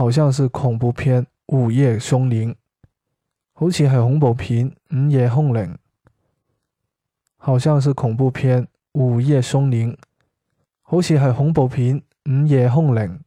好像是恐怖片午夜凶铃。好似系恐怖片午夜凶铃。好像是恐怖片午夜凶铃。好似系恐怖片午夜凶铃。